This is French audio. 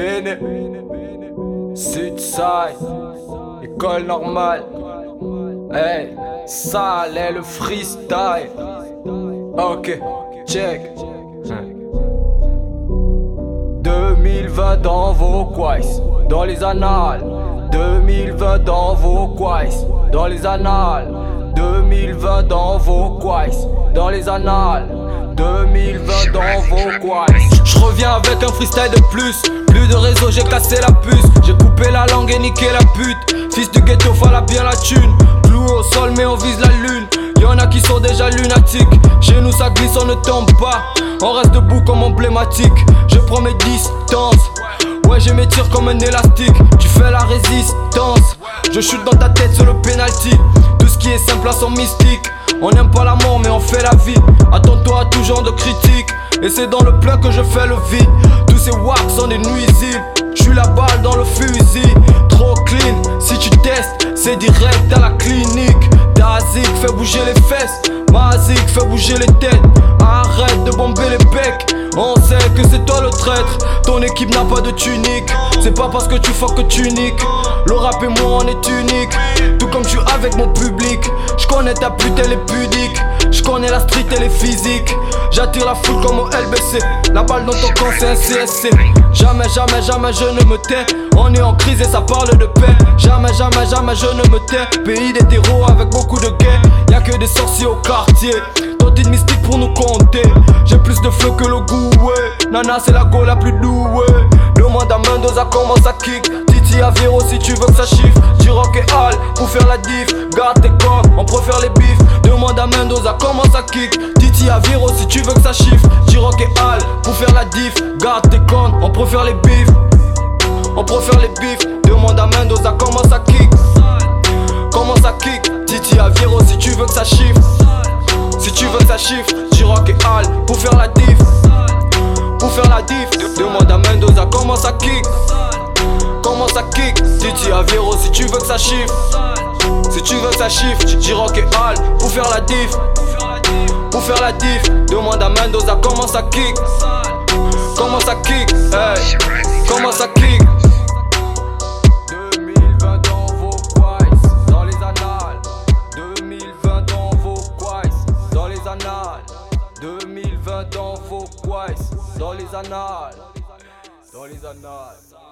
Bene, Sudside, école normale. Hey, ça est le freestyle. Ok, check. 2020 dans vos quays, dans les annales. 2020 dans vos quays, dans les annales. 2020 dans vos quays, dans les annales. 2020 dans vos quays. Je reviens avec un freestyle de plus. Plus de réseau, j'ai cassé la puce. J'ai coupé la langue et niqué la pute. Fils du ghetto, fallait bien la thune. Clou au sol, mais on vise la lune. Y'en a qui sont déjà lunatiques. Chez nous, ça glisse, on ne tombe pas. On reste debout comme emblématique. Je prends mes distances. Ouais, j'ai mes tirs comme un élastique. Tu fais la résistance. Je chute dans ta tête sur le penalty. Tout ce qui est simple à son mystique. On n'aime pas la mort, mais on fait la vie. Attends-toi à tout genre de critiques. Et c'est dans le plein que je fais le vide. Tous ces wacks sont des nuisibles. J'suis la balle dans le fusil. Trop clean, si tu testes, c'est direct à la clinique. Dazik fait bouger les fesses. Mazik fait bouger les têtes. Arrête de bomber les becs. On sait que c'est toi le traître. Ton équipe n'a pas de tunique. C'est pas parce que tu fuck que tu niques. Le rap et moi on est unique. Tout comme tu avec mon public. Je connais ta pute, elle est pudique. Je connais la street, elle est physique. J'attire la foule comme au LBC. La balle dans ton camp, c'est un CSC. Jamais, jamais, jamais je ne me tais. On est en crise et ça parle de paix. Jamais, jamais, jamais je ne me tais. Pays des héros avec beaucoup de gays. Y'a que des sorciers au quartier. Tentine mystique pour nous compter. J'ai plus de flow que le goût, ouais. Nana, c'est la go la plus douée. Demande à Mendoza comment ça kick. Titi à Véro si tu veux que ça chiffre. Tu rock et hall pour faire la diff. Garde tes préfère les bifs. Demande à Mendoza comment ça kick. Titi à Véro si tu veux que ça chiffre. Tu rock et hall pour faire la diff. Garde tes cornes, on préfère les bifs. On préfère les bifs. Demande à Mendoza comment ça kick. Comment ça kick? Titi à Véro si tu veux que ça chiffre. Si tu veux que ça chiffre, tu rock et hall pour faire la diff. Pour faire la diff, demande à Mendoza comment ça kick. Comment ça kick, Titi à Véro si tu veux que ça chiffre. Si tu veux ça chiffre, tu rock et hall pour faire la diff. Pour faire la diff, demande à Mendoza comment ça kick. Comment ça kick, comment ça kick. 2020 dans vos quays, dans les annales. 2020 dans vos quays, dans les annales. 2020 dans vos quays, dans les annales. Dans les annales.